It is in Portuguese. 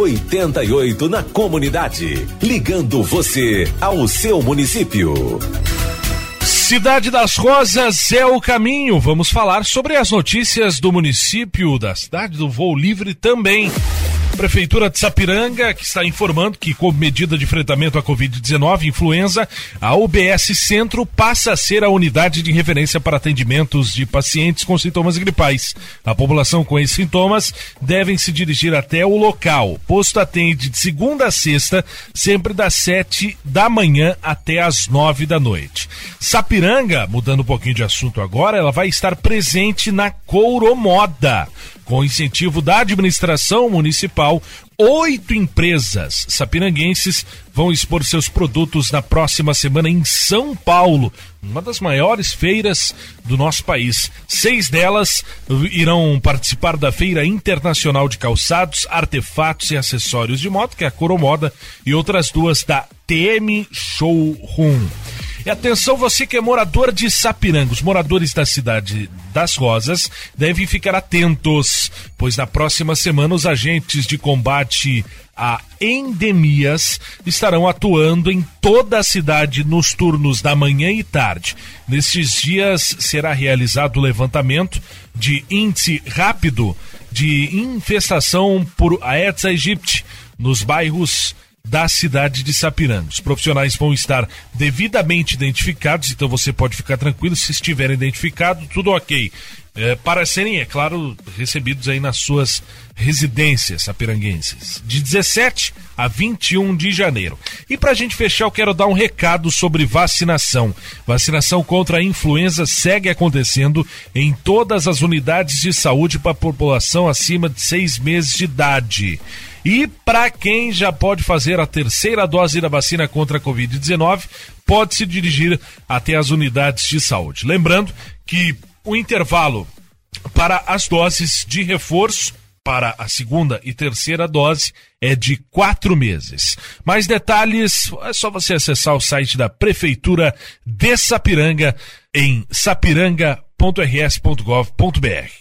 88 na comunidade. Ligando você ao seu município. Cidade das Rosas é o caminho. Vamos falar sobre as notícias do município, da cidade do Voo Livre também. Prefeitura de Sapiranga, que está informando que, como medida de enfrentamento à Covid-19 influenza, a UBS Centro passa a ser a unidade de referência para atendimentos de pacientes com sintomas gripais. A população com esses sintomas devem se dirigir até o local. O posto atende de segunda a sexta, sempre das sete da manhã até as nove da noite. Sapiranga, mudando um pouquinho de assunto agora, ela vai estar presente na Couro-Moda. Com incentivo da administração municipal, oito empresas sapiranguenses vão expor seus produtos na próxima semana em São Paulo, uma das maiores feiras do nosso país. Seis delas irão participar da Feira Internacional de Calçados, Artefatos e Acessórios de Moto, que é a Coromoda, e outras duas da TM Showroom. E atenção, você que é morador de Sapiranga, os moradores da cidade das Rosas devem ficar atentos, pois na próxima semana os agentes de combate a endemias estarão atuando em toda a cidade nos turnos da manhã e tarde. Nestes dias será realizado o levantamento de índice rápido de infestação por Aedes aegypti nos bairros da cidade de Sapiranga. Os profissionais vão estar devidamente identificados, então você pode ficar tranquilo se estiverem identificados, tudo ok. É, para serem, é claro, recebidos aí nas suas residências sapiranguenses, de 17 a 21 de janeiro. E para a gente fechar, eu quero dar um recado sobre vacinação. Vacinação contra a influenza segue acontecendo em todas as unidades de saúde para a população acima de seis meses de idade. E para quem já pode fazer a terceira dose da vacina contra a Covid-19, pode se dirigir até as unidades de saúde. Lembrando que o intervalo para as doses de reforço para a segunda e terceira dose é de quatro meses. Mais detalhes é só você acessar o site da Prefeitura de Sapiranga em sapiranga.rs.gov.br.